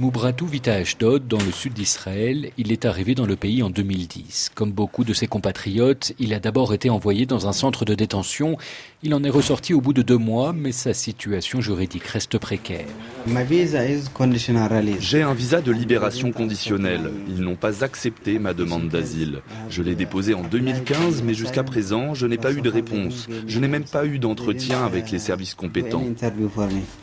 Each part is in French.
Moubratou vit à Ashdod, dans le sud d'Israël. Il est arrivé dans le pays en 2010. Comme beaucoup de ses compatriotes, il a d'abord été envoyé dans un centre de détention. Il en est ressorti au bout de deux mois, mais sa situation juridique reste précaire. J'ai un visa de libération conditionnelle. Ils n'ont pas accepté ma demande d'asile. Je l'ai déposé en 2015, mais jusqu'à présent, je n'ai pas eu de réponse. Je n'ai même pas eu d'entretien avec les services compétents.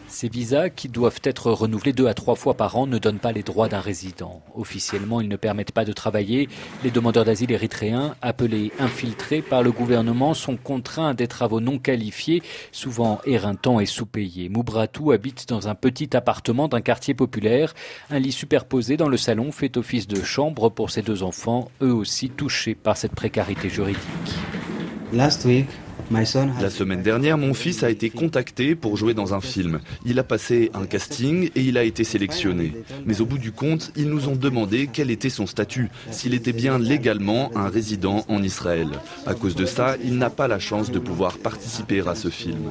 Ces visas, qui doivent être renouvelés deux à trois fois par an, ne donnent pas les droits d'un résident. Officiellement, ils ne permettent pas de travailler. Les demandeurs d'asile érythréens, appelés infiltrés par le gouvernement, sont contraints à des travaux non qualifiés, souvent éreintants et sous-payés. Moubratou habite dans un petit appartement d'un quartier populaire. Un lit superposé dans le salon fait office de chambre pour ses deux enfants, eux aussi touchés par cette précarité juridique. La semaine dernière, mon fils a été contacté pour jouer dans un film. Il a passé un casting et il a été sélectionné. Mais au bout du compte, ils nous ont demandé quel était son statut, s'il était bien légalement un résident en Israël. À cause de ça, il n'a pas la chance de pouvoir participer à ce film.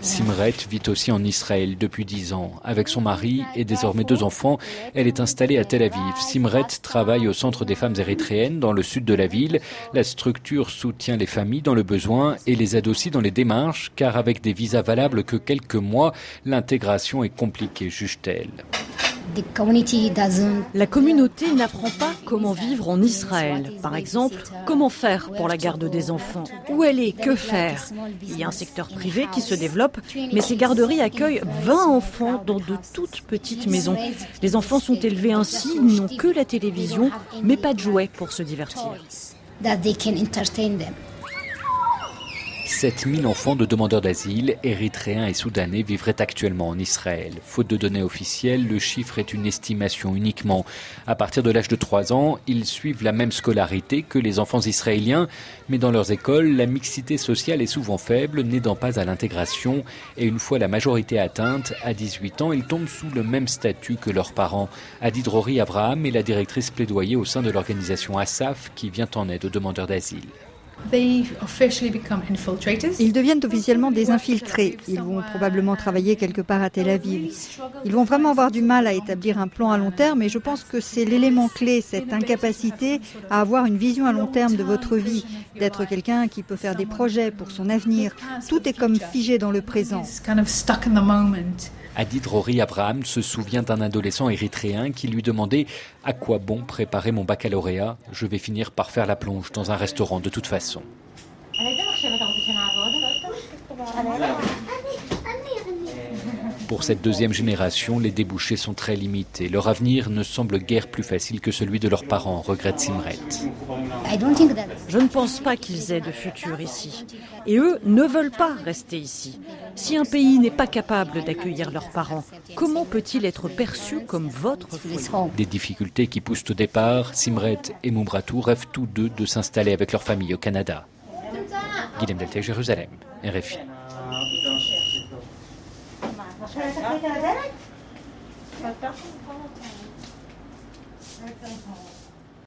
Simret vit aussi en Israël depuis dix ans. Avec son mari et désormais deux enfants, elle est installée à Tel Aviv. Simret travaille au Centre des femmes érythréennes dans le sud de la ville. La structure soutient les familles dans le besoin et les aide aussi dans les démarches, car avec des visas valables que quelques mois, l'intégration est compliquée, juge-t-elle. La communauté n'apprend pas comment vivre en Israël. Par exemple, comment faire pour la garde des enfants Où elle est Que faire? Il y a un secteur privé qui se développe, mais ces garderies accueillent 20 enfants dans de toutes petites maisons. Les enfants sont élevés ainsi, ils n'ont que la télévision, mais pas de jouets pour se divertir. 7000 enfants de demandeurs d'asile, érythréens et soudanais, vivraient actuellement en Israël. Faute de données officielles, le chiffre est une estimation uniquement. À partir de l'âge de 3 ans, ils suivent la même scolarité que les enfants israéliens, mais dans leurs écoles, la mixité sociale est souvent faible, n'aidant pas à l'intégration, et une fois la majorité atteinte, à 18 ans, ils tombent sous le même statut que leurs parents. Adid Rory Abraham est la directrice plaidoyer au sein de l'organisation ASAF qui vient en aide aux demandeurs d'asile. Ils deviennent officiellement des infiltrés. Ils vont probablement travailler quelque part à Tel Aviv. Ils vont vraiment avoir du mal à établir un plan à long terme et je pense que c'est l'élément clé, cette incapacité à avoir une vision à long terme de votre vie, d'être quelqu'un qui peut faire des projets pour son avenir. Tout est comme figé dans le présent. Adid Rory Abraham se souvient d'un adolescent érythréen qui lui demandait à quoi bon préparer mon baccalauréat? Je vais finir par faire la plonge dans un restaurant de toute façon. Pour cette deuxième génération, les débouchés sont très limités. Leur avenir ne semble guère plus facile que celui de leurs parents, regrette Simret. Je ne pense pas qu'ils aient de futur ici. Et eux ne veulent pas rester ici. Si un pays n'est pas capable d'accueillir leurs parents, comment peut-il être perçu comme votre foyer? Des difficultés qui poussent au départ, Simret et Mumbratou rêvent tous deux de s'installer avec leur famille au Canada. Guillaume Delta, Jérusalem, RFI. Als ik het niet werkt. Wat dat is, dan kan het.